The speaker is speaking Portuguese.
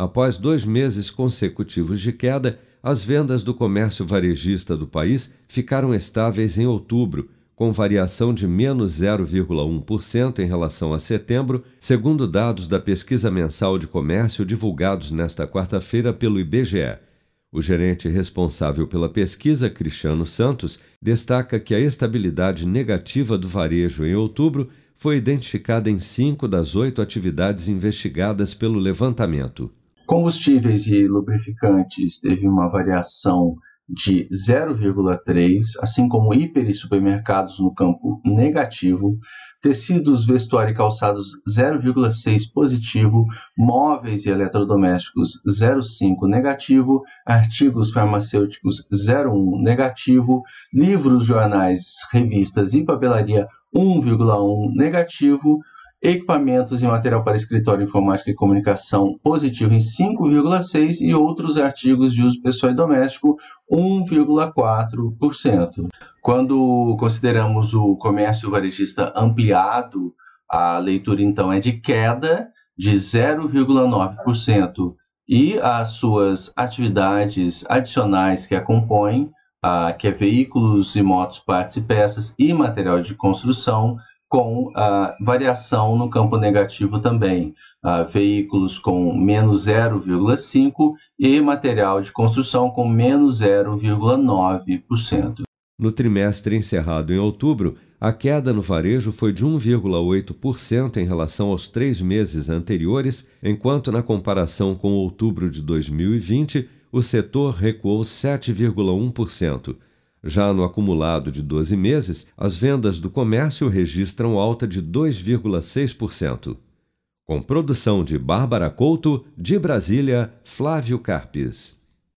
Após dois meses consecutivos de queda, as vendas do comércio varejista do país ficaram estáveis em outubro, com variação de menos 0,1% em relação a setembro, segundo dados da pesquisa mensal de comércio divulgados nesta quarta-feira pelo IBGE. O gerente responsável pela pesquisa, Cristiano Santos, destaca que a estabilidade negativa do varejo em outubro foi identificada em cinco das oito atividades investigadas pelo levantamento. Combustíveis e lubrificantes teve uma variação de 0,3, assim como hiper e supermercados no campo negativo, tecidos, vestuário e calçados 0,6 positivo, móveis e eletrodomésticos 0,5 negativo, artigos farmacêuticos 0,1 negativo, livros, jornais, revistas e papelaria 1,1 negativo, equipamentos e material para escritório, informática e comunicação positivo em 5,6% e outros artigos de uso pessoal e doméstico 1,4%. Quando consideramos o comércio varejista ampliado, a leitura então é de queda de 0,9% e as suas atividades adicionais que a compõem, que é veículos e motos, partes e peças e material de construção, com a variação no campo negativo também. Uh, veículos com menos 0,5% e material de construção com menos 0,9%. No trimestre encerrado em outubro, a queda no varejo foi de 1,8% em relação aos três meses anteriores, enquanto na comparação com outubro de 2020, o setor recuou 7,1%. Já no acumulado de 12 meses, as vendas do comércio registram alta de 2,6%. Com produção de Bárbara Couto, de Brasília, Flávio Carpes.